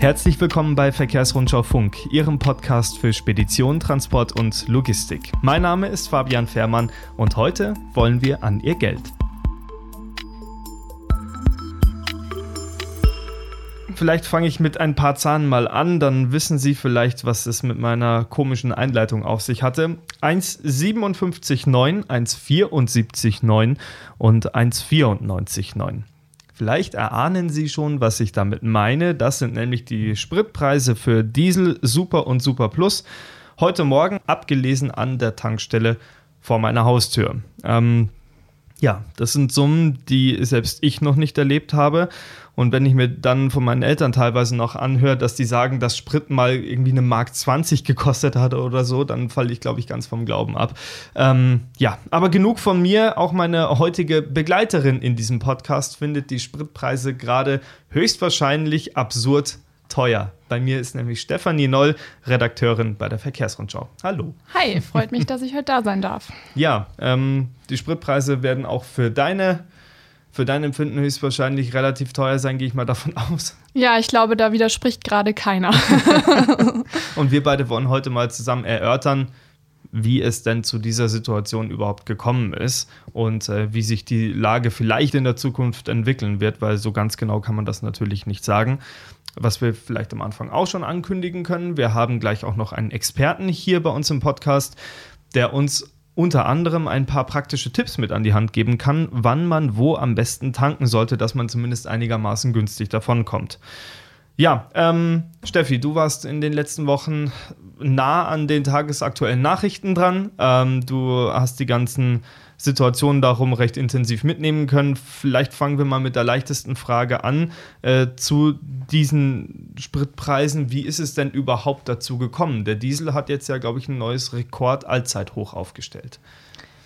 Herzlich willkommen bei Verkehrsrundschau Funk, Ihrem Podcast für Spedition, Transport und Logistik. Mein Name ist Fabian Fährmann und heute wollen wir an Ihr Geld. Vielleicht fange ich mit ein paar Zahlen mal an, dann wissen Sie vielleicht, was es mit meiner komischen Einleitung auf sich hatte. 1,57,9, 1,74,9 und 1,94,9. Vielleicht erahnen Sie schon, was ich damit meine. Das sind nämlich die Spritpreise für Diesel, Super und Super Plus. Heute Morgen abgelesen an der Tankstelle vor meiner Haustür. Ähm, ja, das sind Summen, die selbst ich noch nicht erlebt habe. Und wenn ich mir dann von meinen Eltern teilweise noch anhöre, dass die sagen, dass Sprit mal irgendwie eine Mark 20 gekostet hat oder so, dann falle ich, glaube ich, ganz vom Glauben ab. Ähm, ja, aber genug von mir. Auch meine heutige Begleiterin in diesem Podcast findet die Spritpreise gerade höchstwahrscheinlich absurd teuer. Bei mir ist nämlich Stefanie Noll, Redakteurin bei der Verkehrsrundschau. Hallo. Hi, freut mich, dass ich heute da sein darf. Ja, ähm, die Spritpreise werden auch für deine für dein Empfinden höchstwahrscheinlich relativ teuer sein, gehe ich mal davon aus. Ja, ich glaube, da widerspricht gerade keiner. Und wir beide wollen heute mal zusammen erörtern, wie es denn zu dieser Situation überhaupt gekommen ist und äh, wie sich die Lage vielleicht in der Zukunft entwickeln wird, weil so ganz genau kann man das natürlich nicht sagen. Was wir vielleicht am Anfang auch schon ankündigen können, wir haben gleich auch noch einen Experten hier bei uns im Podcast, der uns unter anderem ein paar praktische Tipps mit an die Hand geben kann, wann man wo am besten tanken sollte, dass man zumindest einigermaßen günstig davonkommt. Ja, ähm, Steffi, du warst in den letzten Wochen nah an den tagesaktuellen Nachrichten dran. Ähm, du hast die ganzen Situationen darum recht intensiv mitnehmen können. Vielleicht fangen wir mal mit der leichtesten Frage an äh, zu diesen Spritpreisen. Wie ist es denn überhaupt dazu gekommen? Der Diesel hat jetzt ja, glaube ich, ein neues Rekord-Allzeithoch aufgestellt.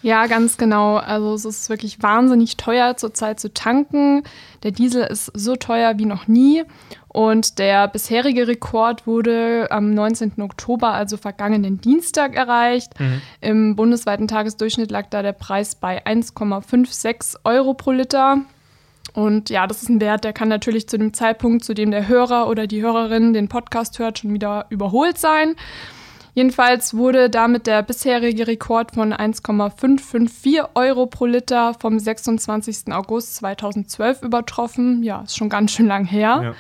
Ja, ganz genau. Also es ist wirklich wahnsinnig teuer zurzeit zu tanken. Der Diesel ist so teuer wie noch nie. Und der bisherige Rekord wurde am 19. Oktober, also vergangenen Dienstag, erreicht. Mhm. Im bundesweiten Tagesdurchschnitt lag da der Preis bei 1,56 Euro pro Liter. Und ja, das ist ein Wert, der kann natürlich zu dem Zeitpunkt, zu dem der Hörer oder die Hörerin den Podcast hört, schon wieder überholt sein. Jedenfalls wurde damit der bisherige Rekord von 1,554 Euro pro Liter vom 26. August 2012 übertroffen. Ja, ist schon ganz schön lang her. Ja.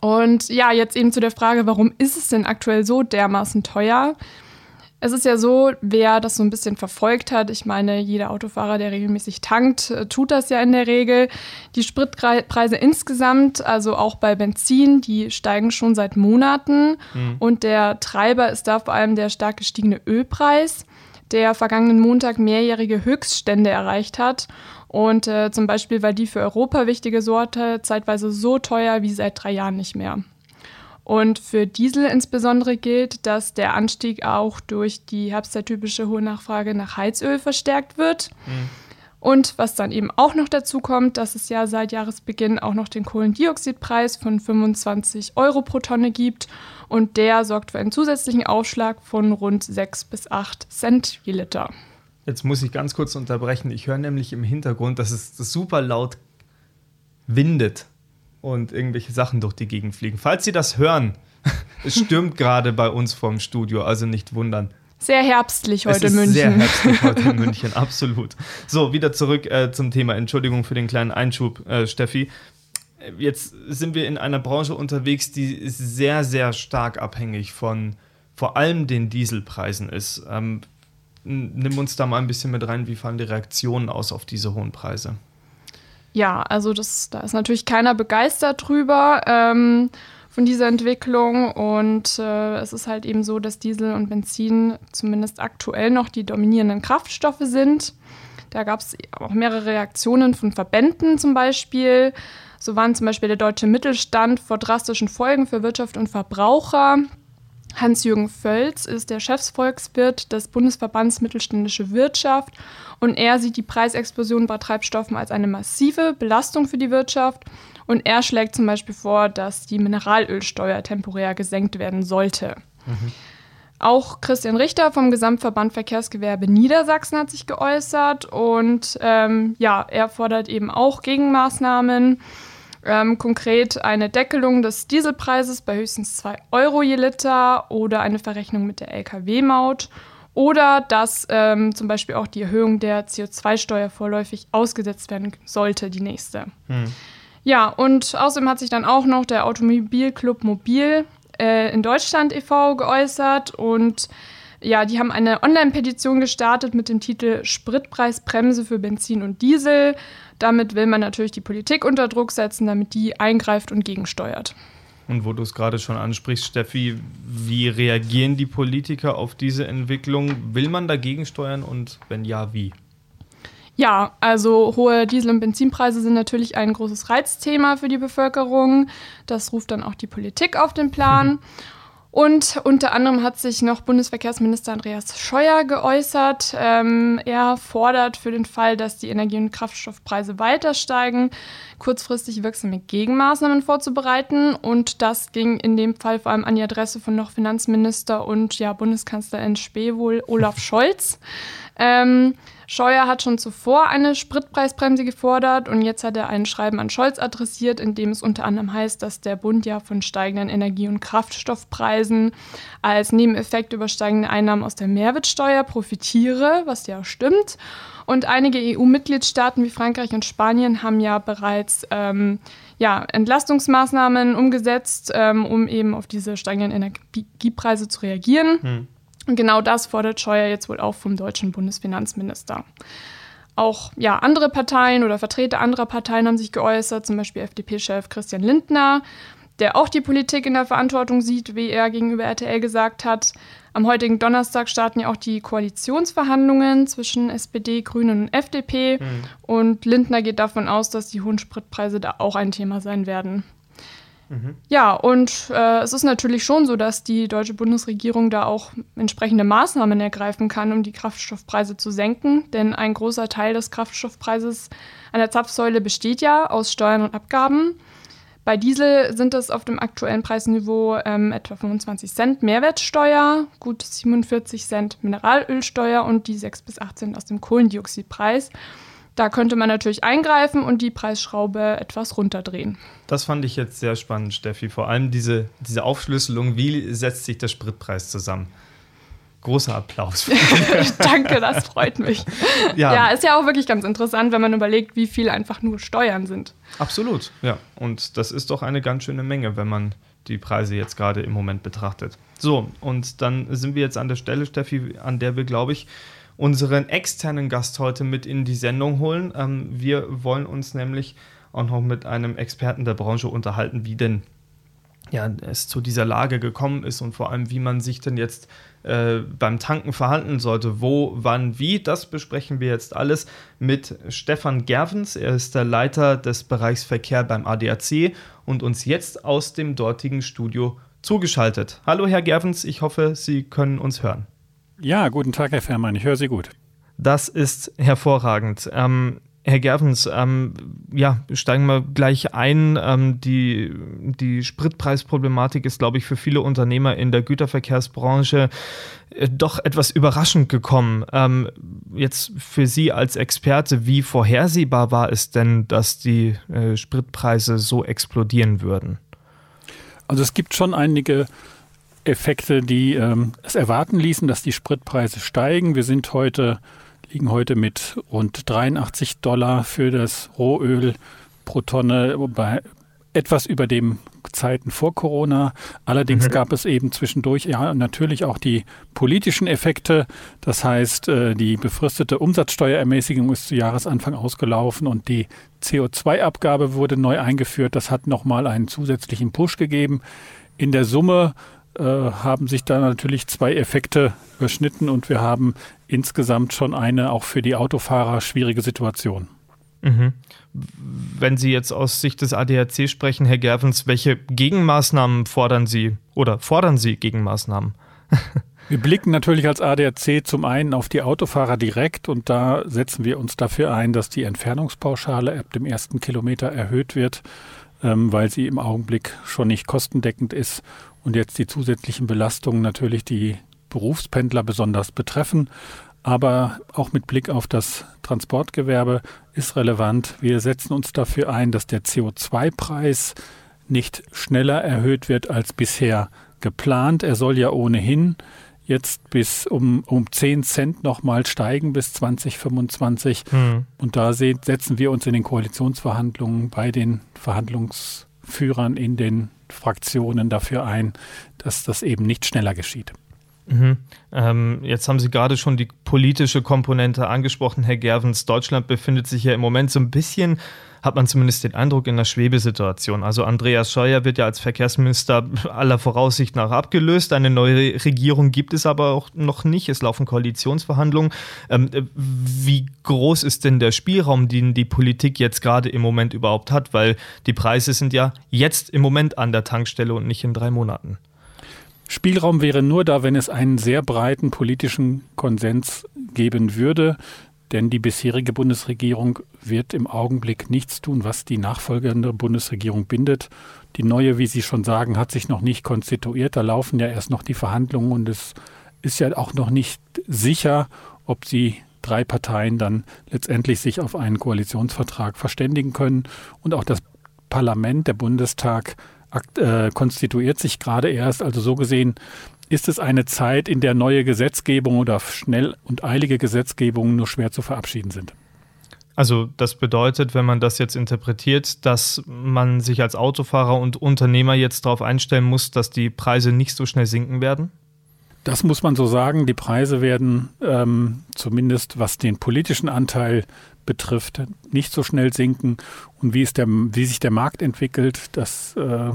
Und ja, jetzt eben zu der Frage, warum ist es denn aktuell so dermaßen teuer? Es ist ja so, wer das so ein bisschen verfolgt hat, ich meine, jeder Autofahrer, der regelmäßig tankt, äh, tut das ja in der Regel. Die Spritpreise insgesamt, also auch bei Benzin, die steigen schon seit Monaten. Mhm. Und der Treiber ist da vor allem der stark gestiegene Ölpreis, der vergangenen Montag mehrjährige Höchststände erreicht hat. Und äh, zum Beispiel war die für Europa wichtige Sorte zeitweise so teuer wie seit drei Jahren nicht mehr. Und für Diesel insbesondere gilt, dass der Anstieg auch durch die herbstzeitypische hohe Nachfrage nach Heizöl verstärkt wird. Mhm. Und was dann eben auch noch dazu kommt, dass es ja seit Jahresbeginn auch noch den Kohlendioxidpreis von 25 Euro pro Tonne gibt. Und der sorgt für einen zusätzlichen Aufschlag von rund 6 bis 8 Cent je Liter. Jetzt muss ich ganz kurz unterbrechen. Ich höre nämlich im Hintergrund, dass es super laut windet und irgendwelche Sachen durch die Gegend fliegen. Falls Sie das hören, es stürmt gerade bei uns vorm Studio, also nicht wundern. Sehr herbstlich heute in München. Sehr herbstlich heute in München, absolut. So, wieder zurück äh, zum Thema. Entschuldigung für den kleinen Einschub, äh, Steffi. Jetzt sind wir in einer Branche unterwegs, die sehr, sehr stark abhängig von vor allem den Dieselpreisen ist. Ähm, nimm uns da mal ein bisschen mit rein, wie fallen die Reaktionen aus auf diese hohen Preise? Ja, also das, da ist natürlich keiner begeistert drüber ähm, von dieser Entwicklung. Und äh, es ist halt eben so, dass Diesel und Benzin zumindest aktuell noch die dominierenden Kraftstoffe sind. Da gab es auch mehrere Reaktionen von Verbänden zum Beispiel. So waren zum Beispiel der deutsche Mittelstand vor drastischen Folgen für Wirtschaft und Verbraucher. Hans-Jürgen Völz ist der Chefsvolkswirt des Bundesverbands Mittelständische Wirtschaft und er sieht die Preisexplosion bei Treibstoffen als eine massive Belastung für die Wirtschaft und er schlägt zum Beispiel vor, dass die Mineralölsteuer temporär gesenkt werden sollte. Mhm. Auch Christian Richter vom Gesamtverband Verkehrsgewerbe Niedersachsen hat sich geäußert und ähm, ja, er fordert eben auch Gegenmaßnahmen. Ähm, konkret eine Deckelung des Dieselpreises bei höchstens 2 Euro je Liter oder eine Verrechnung mit der Lkw-Maut oder dass ähm, zum Beispiel auch die Erhöhung der CO2-Steuer vorläufig ausgesetzt werden sollte, die nächste. Hm. Ja, und außerdem hat sich dann auch noch der Automobilclub Mobil äh, in Deutschland e.V. geäußert und ja, die haben eine Online-Petition gestartet mit dem Titel Spritpreisbremse für Benzin und Diesel. Damit will man natürlich die Politik unter Druck setzen, damit die eingreift und gegensteuert. Und wo du es gerade schon ansprichst, Steffi, wie reagieren die Politiker auf diese Entwicklung? Will man dagegen steuern und wenn ja, wie? Ja, also hohe Diesel- und Benzinpreise sind natürlich ein großes Reizthema für die Bevölkerung. Das ruft dann auch die Politik auf den Plan. Und unter anderem hat sich noch Bundesverkehrsminister Andreas Scheuer geäußert. Ähm, er fordert für den Fall, dass die Energie- und Kraftstoffpreise weiter steigen, kurzfristig wirksame Gegenmaßnahmen vorzubereiten. Und das ging in dem Fall vor allem an die Adresse von noch Finanzminister und ja, Bundeskanzler in wohl Olaf Scholz. Ähm, Scheuer hat schon zuvor eine Spritpreisbremse gefordert und jetzt hat er ein Schreiben an Scholz adressiert, in dem es unter anderem heißt, dass der Bund ja von steigenden Energie- und Kraftstoffpreisen als Nebeneffekt über steigende Einnahmen aus der Mehrwertsteuer profitiere, was ja stimmt. Und einige EU-Mitgliedstaaten wie Frankreich und Spanien haben ja bereits ähm, ja, Entlastungsmaßnahmen umgesetzt, ähm, um eben auf diese steigenden Energiepreise zu reagieren. Hm. Und genau das fordert Scheuer jetzt wohl auch vom deutschen Bundesfinanzminister. Auch ja, andere Parteien oder Vertreter anderer Parteien haben sich geäußert, zum Beispiel FDP-Chef Christian Lindner, der auch die Politik in der Verantwortung sieht, wie er gegenüber RTL gesagt hat. Am heutigen Donnerstag starten ja auch die Koalitionsverhandlungen zwischen SPD, Grünen und FDP. Mhm. Und Lindner geht davon aus, dass die hohen Spritpreise da auch ein Thema sein werden. Mhm. Ja, und äh, es ist natürlich schon so, dass die deutsche Bundesregierung da auch entsprechende Maßnahmen ergreifen kann, um die Kraftstoffpreise zu senken. Denn ein großer Teil des Kraftstoffpreises an der Zapfsäule besteht ja aus Steuern und Abgaben. Bei Diesel sind es auf dem aktuellen Preisniveau ähm, etwa 25 Cent Mehrwertsteuer, gut 47 Cent Mineralölsteuer und die 6 bis 8 Cent aus dem Kohlendioxidpreis. Da könnte man natürlich eingreifen und die Preisschraube etwas runterdrehen. Das fand ich jetzt sehr spannend, Steffi. Vor allem diese, diese Aufschlüsselung, wie setzt sich der Spritpreis zusammen? Großer Applaus. Danke, das freut mich. Ja. ja, ist ja auch wirklich ganz interessant, wenn man überlegt, wie viel einfach nur Steuern sind. Absolut, ja. Und das ist doch eine ganz schöne Menge, wenn man die Preise jetzt gerade im Moment betrachtet. So, und dann sind wir jetzt an der Stelle, Steffi, an der wir, glaube ich, unseren externen Gast heute mit in die Sendung holen. Ähm, wir wollen uns nämlich auch noch mit einem Experten der Branche unterhalten, wie denn ja, es zu dieser Lage gekommen ist und vor allem, wie man sich denn jetzt äh, beim Tanken verhalten sollte. Wo, wann, wie, das besprechen wir jetzt alles mit Stefan Gervens. Er ist der Leiter des Bereichs Verkehr beim ADAC und uns jetzt aus dem dortigen Studio zugeschaltet. Hallo, Herr Gervens, ich hoffe, Sie können uns hören. Ja, guten Tag, Herr Fährmann. Ich höre Sie gut. Das ist hervorragend. Ähm, Herr Gervens, ähm, ja, steigen wir gleich ein. Ähm, die, die Spritpreisproblematik ist, glaube ich, für viele Unternehmer in der Güterverkehrsbranche äh, doch etwas überraschend gekommen. Ähm, jetzt für Sie als Experte, wie vorhersehbar war es denn, dass die äh, Spritpreise so explodieren würden? Also es gibt schon einige Effekte, die ähm, es erwarten ließen, dass die Spritpreise steigen. Wir sind heute, liegen heute mit rund 83 Dollar für das Rohöl pro Tonne bei etwas über dem Zeiten vor Corona. Allerdings mhm. gab es eben zwischendurch ja natürlich auch die politischen Effekte. Das heißt, äh, die befristete Umsatzsteuerermäßigung ist zu Jahresanfang ausgelaufen und die CO2-Abgabe wurde neu eingeführt. Das hat nochmal einen zusätzlichen Push gegeben. In der Summe äh, haben sich da natürlich zwei Effekte überschnitten und wir haben insgesamt schon eine auch für die Autofahrer schwierige Situation. Mhm. Wenn Sie jetzt aus Sicht des ADAC sprechen, Herr Gervens, welche Gegenmaßnahmen fordern Sie oder fordern Sie Gegenmaßnahmen? Wir blicken natürlich als ADAC zum einen auf die Autofahrer direkt und da setzen wir uns dafür ein, dass die Entfernungspauschale ab dem ersten Kilometer erhöht wird, ähm, weil sie im Augenblick schon nicht kostendeckend ist und jetzt die zusätzlichen Belastungen natürlich die Berufspendler besonders betreffen. Aber auch mit Blick auf das Transportgewerbe ist relevant. Wir setzen uns dafür ein, dass der CO2-Preis nicht schneller erhöht wird als bisher geplant. Er soll ja ohnehin jetzt bis um, um 10 Cent nochmal steigen bis 2025. Mhm. Und da setzen wir uns in den Koalitionsverhandlungen bei den Verhandlungsführern in den Fraktionen dafür ein, dass das eben nicht schneller geschieht. Mhm. Ähm, jetzt haben Sie gerade schon die politische Komponente angesprochen, Herr Gervens. Deutschland befindet sich ja im Moment so ein bisschen hat man zumindest den Eindruck, in einer Schwebesituation. Also Andreas Scheuer wird ja als Verkehrsminister aller Voraussicht nach abgelöst. Eine neue Regierung gibt es aber auch noch nicht. Es laufen Koalitionsverhandlungen. Ähm, wie groß ist denn der Spielraum, den die Politik jetzt gerade im Moment überhaupt hat? Weil die Preise sind ja jetzt im Moment an der Tankstelle und nicht in drei Monaten. Spielraum wäre nur da, wenn es einen sehr breiten politischen Konsens geben würde. Denn die bisherige Bundesregierung wird im Augenblick nichts tun, was die nachfolgende Bundesregierung bindet. Die neue, wie Sie schon sagen, hat sich noch nicht konstituiert. Da laufen ja erst noch die Verhandlungen und es ist ja auch noch nicht sicher, ob sie drei Parteien dann letztendlich sich auf einen Koalitionsvertrag verständigen können. Und auch das Parlament, der Bundestag, äh, konstituiert sich gerade erst. Also so gesehen ist es eine Zeit, in der neue Gesetzgebung oder schnell und eilige Gesetzgebungen nur schwer zu verabschieden sind. Also das bedeutet, wenn man das jetzt interpretiert, dass man sich als Autofahrer und Unternehmer jetzt darauf einstellen muss, dass die Preise nicht so schnell sinken werden? Das muss man so sagen. Die Preise werden ähm, zumindest was den politischen Anteil betrifft, nicht so schnell sinken. Und wie, der, wie sich der Markt entwickelt, das äh,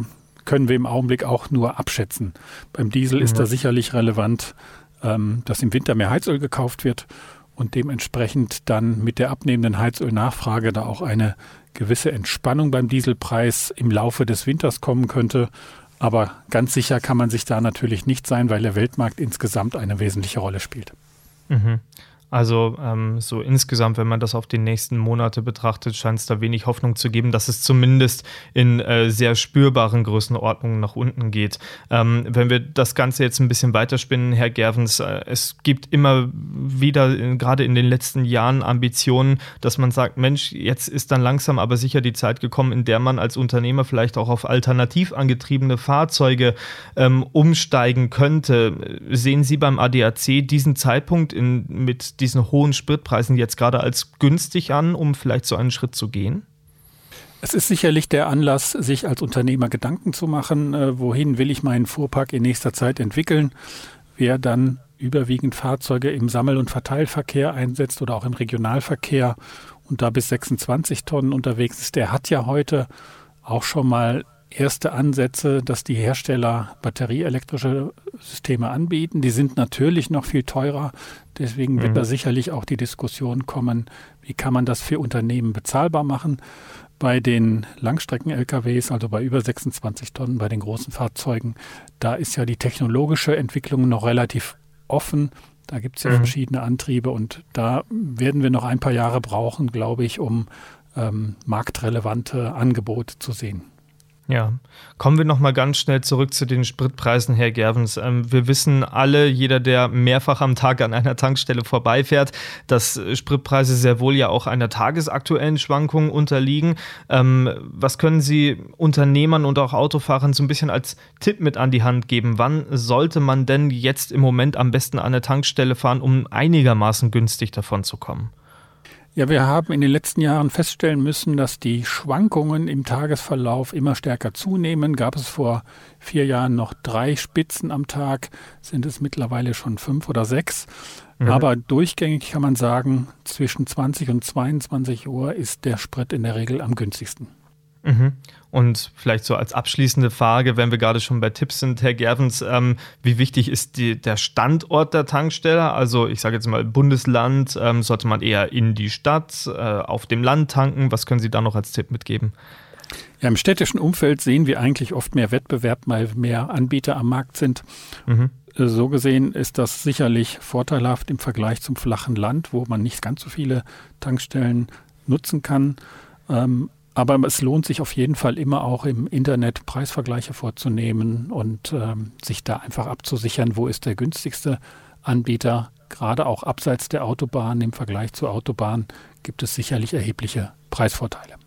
können wir im Augenblick auch nur abschätzen. Beim Diesel mhm. ist da sicherlich relevant, ähm, dass im Winter mehr Heizöl gekauft wird und dementsprechend dann mit der abnehmenden Heizölnachfrage da auch eine gewisse Entspannung beim Dieselpreis im Laufe des Winters kommen könnte. Aber ganz sicher kann man sich da natürlich nicht sein, weil der Weltmarkt insgesamt eine wesentliche Rolle spielt. Mhm. Also ähm, so insgesamt, wenn man das auf die nächsten Monate betrachtet, scheint es da wenig Hoffnung zu geben, dass es zumindest in äh, sehr spürbaren Größenordnungen nach unten geht. Ähm, wenn wir das Ganze jetzt ein bisschen weiterspinnen, Herr Gervens, äh, es gibt immer wieder, äh, gerade in den letzten Jahren, Ambitionen, dass man sagt, Mensch, jetzt ist dann langsam aber sicher die Zeit gekommen, in der man als Unternehmer vielleicht auch auf alternativ angetriebene Fahrzeuge ähm, umsteigen könnte. Sehen Sie beim ADAC diesen Zeitpunkt in, mit diesen hohen Spritpreisen jetzt gerade als günstig an, um vielleicht so einen Schritt zu gehen? Es ist sicherlich der Anlass, sich als Unternehmer Gedanken zu machen, äh, wohin will ich meinen Fuhrpark in nächster Zeit entwickeln. Wer dann überwiegend Fahrzeuge im Sammel- und Verteilverkehr einsetzt oder auch im Regionalverkehr und da bis 26 Tonnen unterwegs ist, der hat ja heute auch schon mal erste Ansätze, dass die Hersteller batterieelektrische Systeme anbieten. Die sind natürlich noch viel teurer. Deswegen wird mhm. da sicherlich auch die Diskussion kommen, wie kann man das für Unternehmen bezahlbar machen. Bei den Langstrecken-LKWs, also bei über 26 Tonnen, bei den großen Fahrzeugen, da ist ja die technologische Entwicklung noch relativ offen. Da gibt es ja mhm. verschiedene Antriebe und da werden wir noch ein paar Jahre brauchen, glaube ich, um ähm, marktrelevante Angebote zu sehen. Ja, kommen wir nochmal ganz schnell zurück zu den Spritpreisen, Herr Gervens. Ähm, wir wissen alle, jeder, der mehrfach am Tag an einer Tankstelle vorbeifährt, dass Spritpreise sehr wohl ja auch einer tagesaktuellen Schwankung unterliegen. Ähm, was können Sie Unternehmern und auch Autofahrern so ein bisschen als Tipp mit an die Hand geben? Wann sollte man denn jetzt im Moment am besten an eine Tankstelle fahren, um einigermaßen günstig davon zu kommen? Ja, wir haben in den letzten Jahren feststellen müssen, dass die Schwankungen im Tagesverlauf immer stärker zunehmen. Gab es vor vier Jahren noch drei Spitzen am Tag, sind es mittlerweile schon fünf oder sechs. Mhm. Aber durchgängig kann man sagen, zwischen 20 und 22 Uhr ist der Sprit in der Regel am günstigsten. Mhm. Und vielleicht so als abschließende Frage, wenn wir gerade schon bei Tipps sind, Herr Gervens, ähm, wie wichtig ist die, der Standort der Tankstelle? Also ich sage jetzt mal Bundesland, ähm, sollte man eher in die Stadt, äh, auf dem Land tanken? Was können Sie da noch als Tipp mitgeben? Ja, im städtischen Umfeld sehen wir eigentlich oft mehr Wettbewerb, weil mehr Anbieter am Markt sind. Mhm. So gesehen ist das sicherlich vorteilhaft im Vergleich zum flachen Land, wo man nicht ganz so viele Tankstellen nutzen kann. Ähm, aber es lohnt sich auf jeden Fall immer auch im Internet Preisvergleiche vorzunehmen und ähm, sich da einfach abzusichern, wo ist der günstigste Anbieter gerade auch abseits der Autobahn im Vergleich zur Autobahn gibt es sicherlich erhebliche Preisvorteile.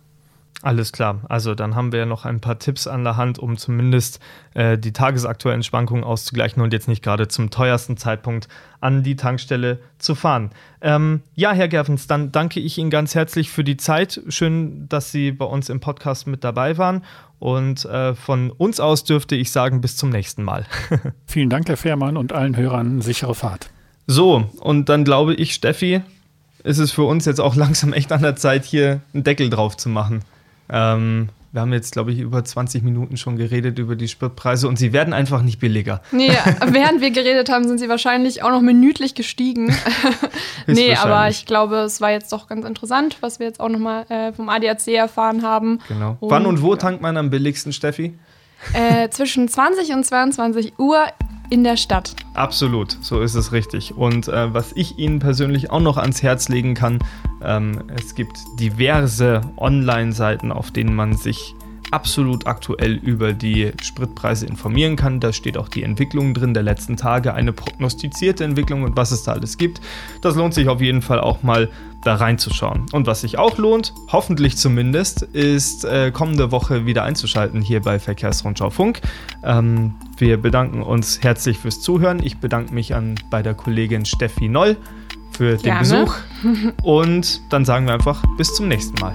Alles klar. Also dann haben wir ja noch ein paar Tipps an der Hand, um zumindest äh, die tagesaktuellen Schwankungen auszugleichen und jetzt nicht gerade zum teuersten Zeitpunkt an die Tankstelle zu fahren. Ähm, ja, Herr Gervens, dann danke ich Ihnen ganz herzlich für die Zeit. Schön, dass Sie bei uns im Podcast mit dabei waren. Und äh, von uns aus dürfte ich sagen, bis zum nächsten Mal. Vielen Dank, Herr Fehrmann, und allen Hörern sichere Fahrt. So, und dann glaube ich, Steffi, ist es für uns jetzt auch langsam echt an der Zeit, hier einen Deckel drauf zu machen. Ähm, wir haben jetzt, glaube ich, über 20 Minuten schon geredet über die Spritpreise und sie werden einfach nicht billiger. Nee, während wir geredet haben, sind sie wahrscheinlich auch noch minütlich gestiegen. nee, aber ich glaube, es war jetzt doch ganz interessant, was wir jetzt auch nochmal äh, vom ADAC erfahren haben. Genau. Und, Wann und wo tankt man am billigsten, Steffi? Äh, zwischen 20 und 22 Uhr in der Stadt. Absolut, so ist es richtig. Und äh, was ich Ihnen persönlich auch noch ans Herz legen kann, ähm, es gibt diverse Online-Seiten, auf denen man sich absolut aktuell über die Spritpreise informieren kann. Da steht auch die Entwicklung drin der letzten Tage, eine prognostizierte Entwicklung und was es da alles gibt. Das lohnt sich auf jeden Fall auch mal da reinzuschauen. Und was sich auch lohnt, hoffentlich zumindest, ist äh, kommende Woche wieder einzuschalten hier bei Verkehrsrundschau Funk. Ähm, wir bedanken uns herzlich fürs Zuhören. Ich bedanke mich an bei der Kollegin Steffi Noll für den Gerne. Besuch. Und dann sagen wir einfach bis zum nächsten Mal.